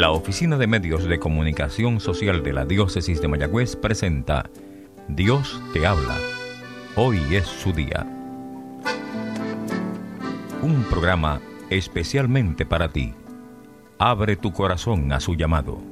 La Oficina de Medios de Comunicación Social de la Diócesis de Mayagüez presenta Dios te habla. Hoy es su día. Un programa especialmente para ti. Abre tu corazón a su llamado.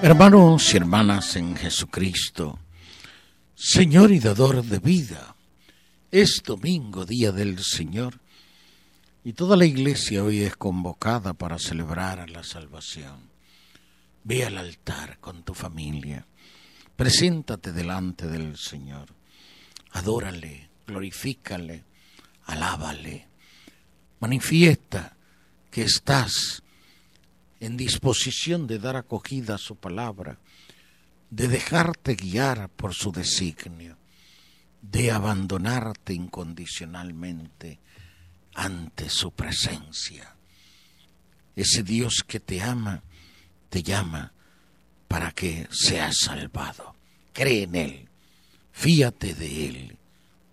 Hermanos y hermanas en Jesucristo, Señor y dador de vida, es domingo, día del Señor, y toda la iglesia hoy es convocada para celebrar la salvación. Ve al altar con tu familia, preséntate delante del Señor, adórale, glorifícale, alábale, manifiesta que estás en disposición de dar acogida a su palabra, de dejarte guiar por su designio, de abandonarte incondicionalmente ante su presencia. Ese Dios que te ama, te llama para que seas salvado. Cree en Él, fíate de Él,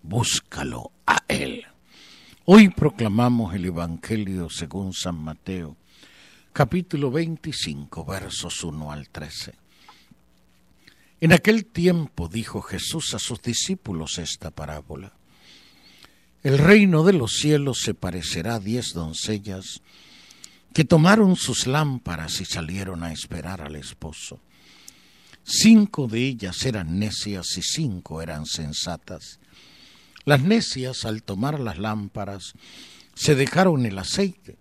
búscalo a Él. Hoy proclamamos el Evangelio según San Mateo, capítulo 25, versos 1 al 13. En aquel tiempo dijo Jesús a sus discípulos esta parábola. El reino de los cielos se parecerá a diez doncellas que tomaron sus lámparas y salieron a esperar al esposo. Cinco de ellas eran necias y cinco eran sensatas. Las necias, al tomar las lámparas, se dejaron el aceite.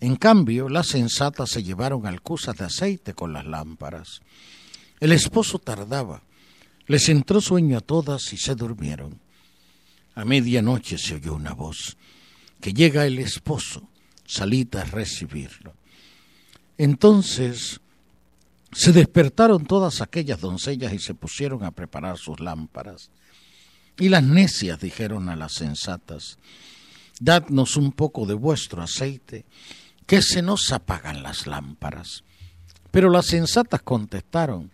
En cambio, las sensatas se llevaron alcusas de aceite con las lámparas. El esposo tardaba. Les entró sueño a todas y se durmieron. A medianoche se oyó una voz, que llega el esposo, salita a recibirlo. Entonces se despertaron todas aquellas doncellas y se pusieron a preparar sus lámparas. Y las necias dijeron a las sensatas, Dadnos un poco de vuestro aceite, que se nos apagan las lámparas. Pero las sensatas contestaron,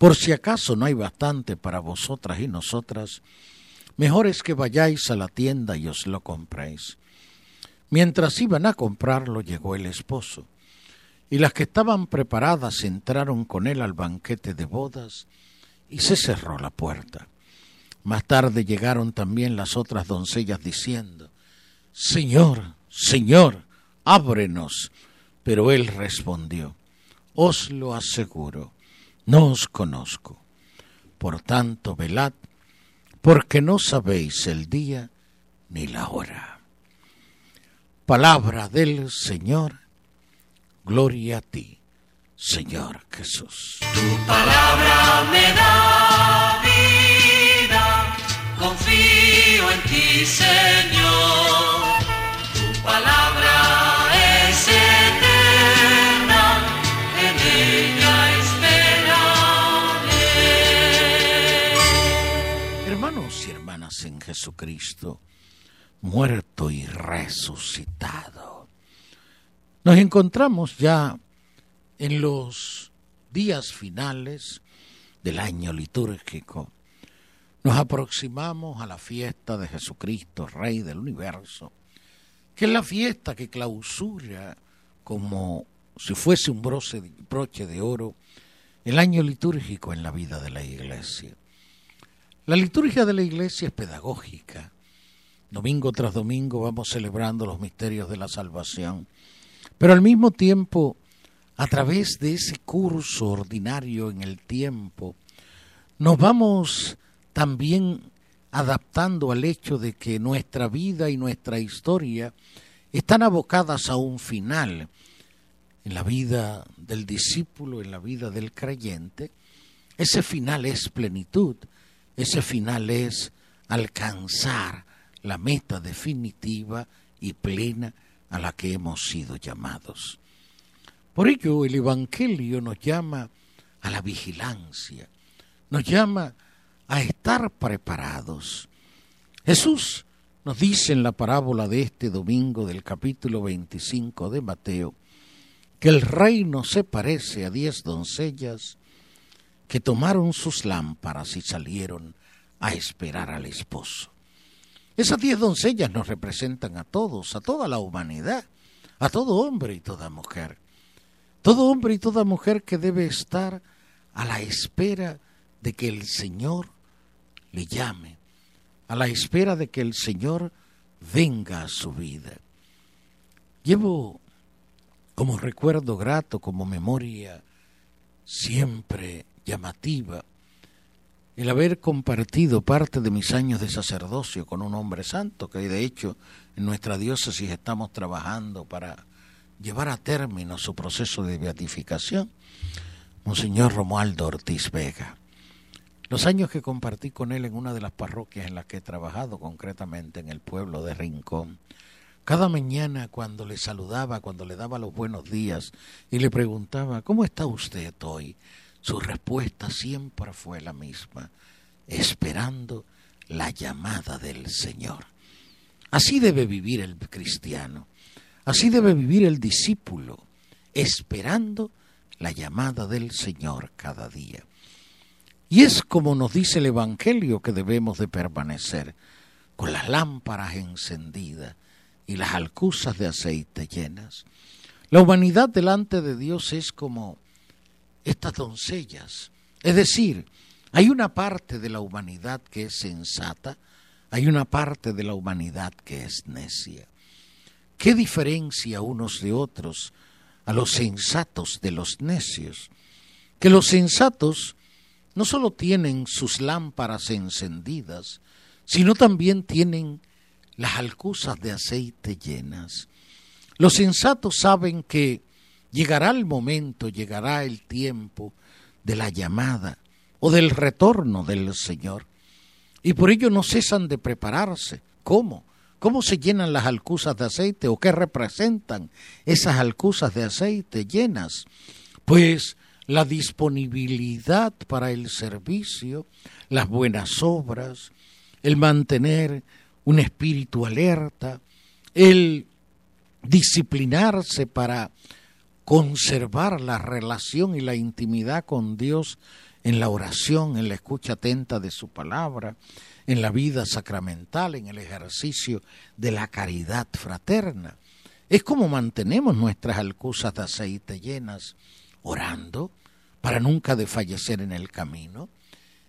Por si acaso no hay bastante para vosotras y nosotras, mejor es que vayáis a la tienda y os lo compréis. Mientras iban a comprarlo llegó el esposo, y las que estaban preparadas entraron con él al banquete de bodas, y se cerró la puerta. Más tarde llegaron también las otras doncellas diciendo, Señor, Señor, ábrenos. Pero él respondió, Os lo aseguro, no os conozco. Por tanto, velad, porque no sabéis el día ni la hora. Palabra del Señor, gloria a ti, Señor Jesús. Tu palabra me da vida, confío en ti, Señor. En Jesucristo, muerto y resucitado. Nos encontramos ya en los días finales del año litúrgico. Nos aproximamos a la fiesta de Jesucristo, Rey del Universo, que es la fiesta que clausura como si fuese un broche de oro el año litúrgico en la vida de la Iglesia. La liturgia de la Iglesia es pedagógica. Domingo tras domingo vamos celebrando los misterios de la salvación, pero al mismo tiempo, a través de ese curso ordinario en el tiempo, nos vamos también adaptando al hecho de que nuestra vida y nuestra historia están abocadas a un final. En la vida del discípulo, en la vida del creyente, ese final es plenitud, ese final es alcanzar la meta definitiva y plena a la que hemos sido llamados. Por ello el Evangelio nos llama a la vigilancia, nos llama a estar preparados. Jesús nos dice en la parábola de este domingo del capítulo 25 de Mateo que el reino se parece a diez doncellas que tomaron sus lámparas y salieron a esperar al esposo. Esas diez doncellas nos representan a todos, a toda la humanidad, a todo hombre y toda mujer. Todo hombre y toda mujer que debe estar a la espera de que el Señor le llame, a la espera de que el Señor venga a su vida. Llevo como recuerdo grato, como memoria siempre llamativa, el haber compartido parte de mis años de sacerdocio con un hombre santo, que de hecho en nuestra diócesis estamos trabajando para llevar a término su proceso de beatificación, Monseñor Romualdo Ortiz Vega. Los años que compartí con él en una de las parroquias en las que he trabajado, concretamente en el pueblo de Rincón, cada mañana cuando le saludaba, cuando le daba los buenos días y le preguntaba, ¿cómo está usted hoy? Su respuesta siempre fue la misma, esperando la llamada del Señor. Así debe vivir el cristiano, así debe vivir el discípulo, esperando la llamada del Señor cada día. Y es como nos dice el Evangelio que debemos de permanecer, con las lámparas encendidas y las alcusas de aceite llenas. La humanidad delante de Dios es como estas doncellas. Es decir, hay una parte de la humanidad que es sensata, hay una parte de la humanidad que es necia. ¿Qué diferencia unos de otros a los sensatos de los necios? Que los sensatos no solo tienen sus lámparas encendidas, sino también tienen las alcusas de aceite llenas. Los sensatos saben que llegará el momento, llegará el tiempo de la llamada o del retorno del Señor. Y por ello no cesan de prepararse. ¿Cómo? ¿Cómo se llenan las alcusas de aceite o qué representan esas alcusas de aceite llenas? Pues la disponibilidad para el servicio, las buenas obras, el mantener un espíritu alerta, el disciplinarse para conservar la relación y la intimidad con Dios en la oración, en la escucha atenta de su palabra, en la vida sacramental, en el ejercicio de la caridad fraterna. Es como mantenemos nuestras alcusas de aceite llenas, orando, para nunca desfallecer en el camino,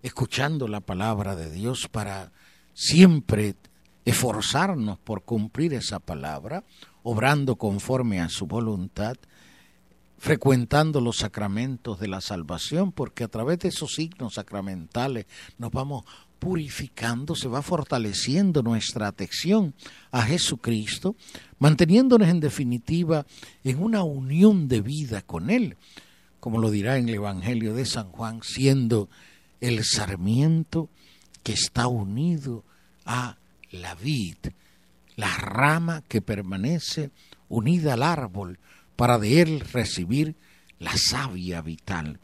escuchando la palabra de Dios para siempre esforzarnos por cumplir esa palabra, obrando conforme a su voluntad, frecuentando los sacramentos de la salvación, porque a través de esos signos sacramentales nos vamos purificando, se va fortaleciendo nuestra atención a Jesucristo, manteniéndonos en definitiva en una unión de vida con Él como lo dirá en el Evangelio de San Juan, siendo el sarmiento que está unido a la vid, la rama que permanece unida al árbol para de él recibir la savia vital.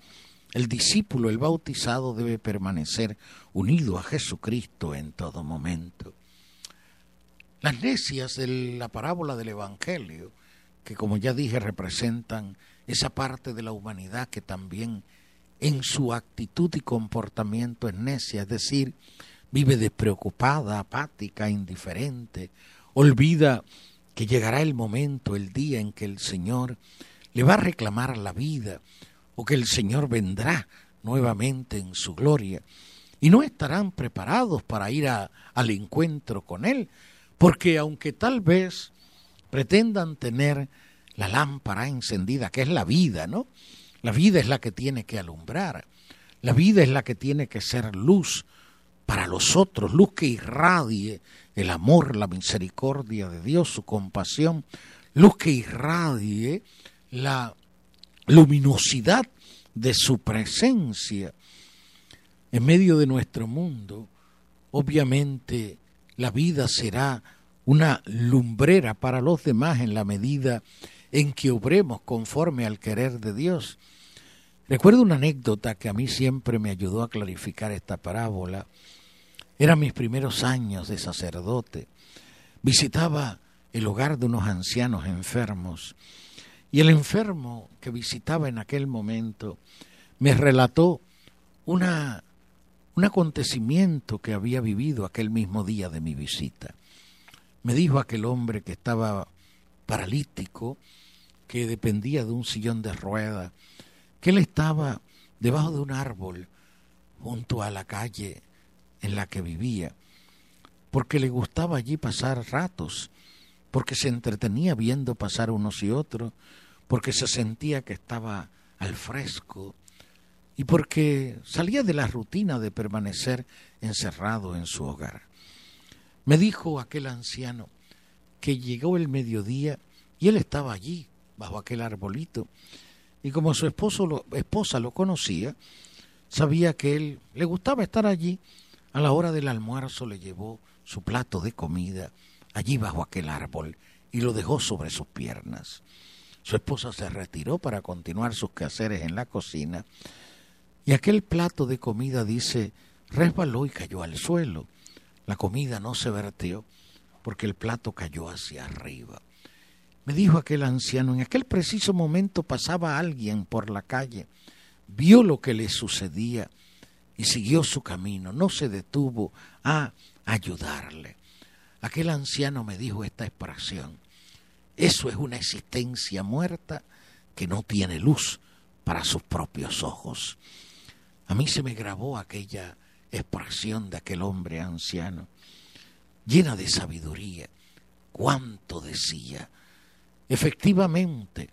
El discípulo, el bautizado, debe permanecer unido a Jesucristo en todo momento. Las necias de la parábola del Evangelio, que como ya dije representan esa parte de la humanidad que también en su actitud y comportamiento es necia, es decir, vive despreocupada, apática, indiferente, olvida que llegará el momento, el día en que el Señor le va a reclamar la vida o que el Señor vendrá nuevamente en su gloria y no estarán preparados para ir al encuentro con Él, porque aunque tal vez pretendan tener la lámpara encendida, que es la vida, ¿no? La vida es la que tiene que alumbrar, la vida es la que tiene que ser luz para los otros, luz que irradie el amor, la misericordia de Dios, su compasión, luz que irradie la luminosidad de su presencia en medio de nuestro mundo. Obviamente la vida será una lumbrera para los demás en la medida en que obremos conforme al querer de Dios. Recuerdo una anécdota que a mí siempre me ayudó a clarificar esta parábola. Eran mis primeros años de sacerdote. Visitaba el hogar de unos ancianos enfermos y el enfermo que visitaba en aquel momento me relató una, un acontecimiento que había vivido aquel mismo día de mi visita. Me dijo aquel hombre que estaba paralítico, que dependía de un sillón de rueda, que él estaba debajo de un árbol junto a la calle en la que vivía, porque le gustaba allí pasar ratos, porque se entretenía viendo pasar unos y otros, porque se sentía que estaba al fresco y porque salía de la rutina de permanecer encerrado en su hogar. Me dijo aquel anciano que llegó el mediodía y él estaba allí, bajo aquel arbolito, y como su esposo lo, esposa lo conocía, sabía que él le gustaba estar allí, a la hora del almuerzo le llevó su plato de comida allí bajo aquel árbol y lo dejó sobre sus piernas. Su esposa se retiró para continuar sus quehaceres en la cocina y aquel plato de comida dice resbaló y cayó al suelo. La comida no se vertió porque el plato cayó hacia arriba. Me dijo aquel anciano, en aquel preciso momento pasaba alguien por la calle, vio lo que le sucedía y siguió su camino, no se detuvo a ayudarle. Aquel anciano me dijo esta expresión, eso es una existencia muerta que no tiene luz para sus propios ojos. A mí se me grabó aquella expresión de aquel hombre anciano, llena de sabiduría. Cuánto decía, Efectivamente,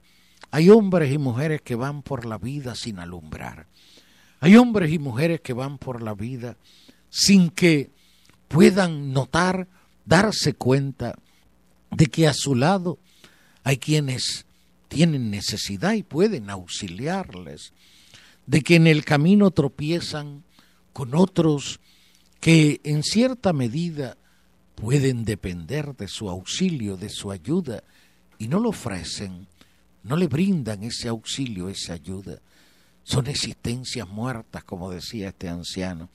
hay hombres y mujeres que van por la vida sin alumbrar. Hay hombres y mujeres que van por la vida sin que puedan notar, darse cuenta de que a su lado hay quienes tienen necesidad y pueden auxiliarles, de que en el camino tropiezan con otros que en cierta medida pueden depender de su auxilio, de su ayuda, y no lo ofrecen, no le brindan ese auxilio, esa ayuda. Son existencias muertas, como decía este anciano,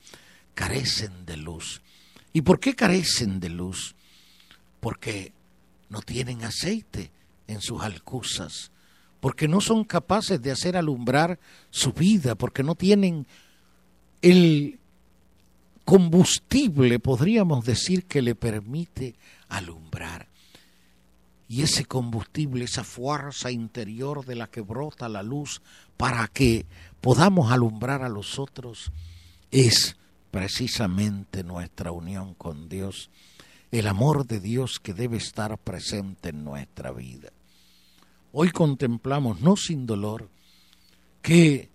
carecen de luz. ¿Y por qué carecen de luz? Porque no tienen aceite en sus alcusas, porque no son capaces de hacer alumbrar su vida, porque no tienen el combustible, podríamos decir, que le permite alumbrar y ese combustible, esa fuerza interior de la que brota la luz para que podamos alumbrar a los otros, es precisamente nuestra unión con Dios, el amor de Dios que debe estar presente en nuestra vida. Hoy contemplamos, no sin dolor, que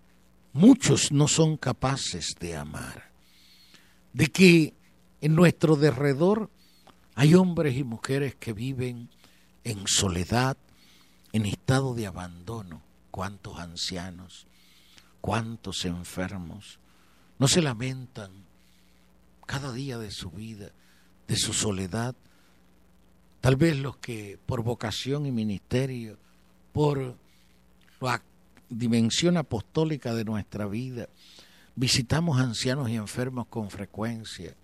muchos no son capaces de amar, de que en nuestro derredor hay hombres y mujeres que viven en soledad, en estado de abandono. Cuántos ancianos, cuántos enfermos, no se lamentan cada día de su vida, de su soledad. Tal vez los que por vocación y ministerio, por la dimensión apostólica de nuestra vida, visitamos ancianos y enfermos con frecuencia,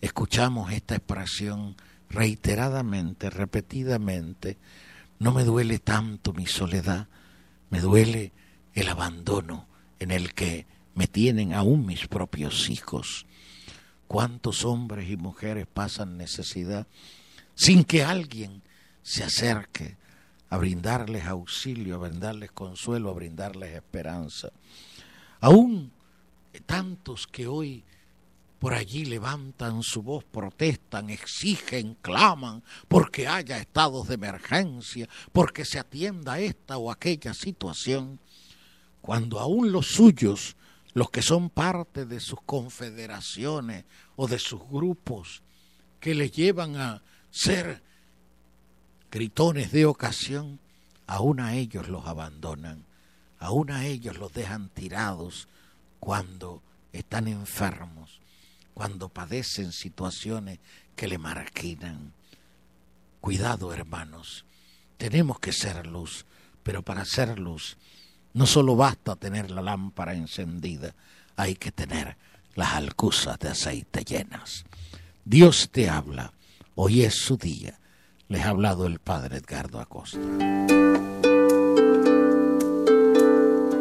escuchamos esta expresión reiteradamente, repetidamente, no me duele tanto mi soledad, me duele el abandono en el que me tienen aún mis propios hijos. ¿Cuántos hombres y mujeres pasan necesidad sin que alguien se acerque a brindarles auxilio, a brindarles consuelo, a brindarles esperanza? Aún tantos que hoy por allí levantan su voz, protestan, exigen, claman, porque haya estados de emergencia, porque se atienda esta o aquella situación, cuando aún los suyos, los que son parte de sus confederaciones o de sus grupos, que les llevan a ser gritones de ocasión, aún a ellos los abandonan, aún a ellos los dejan tirados cuando están enfermos cuando padecen situaciones que le marquinan. Cuidado, hermanos, tenemos que ser luz, pero para ser luz no solo basta tener la lámpara encendida, hay que tener las alcusas de aceite llenas. Dios te habla, hoy es su día. Les ha hablado el Padre Edgardo Acosta.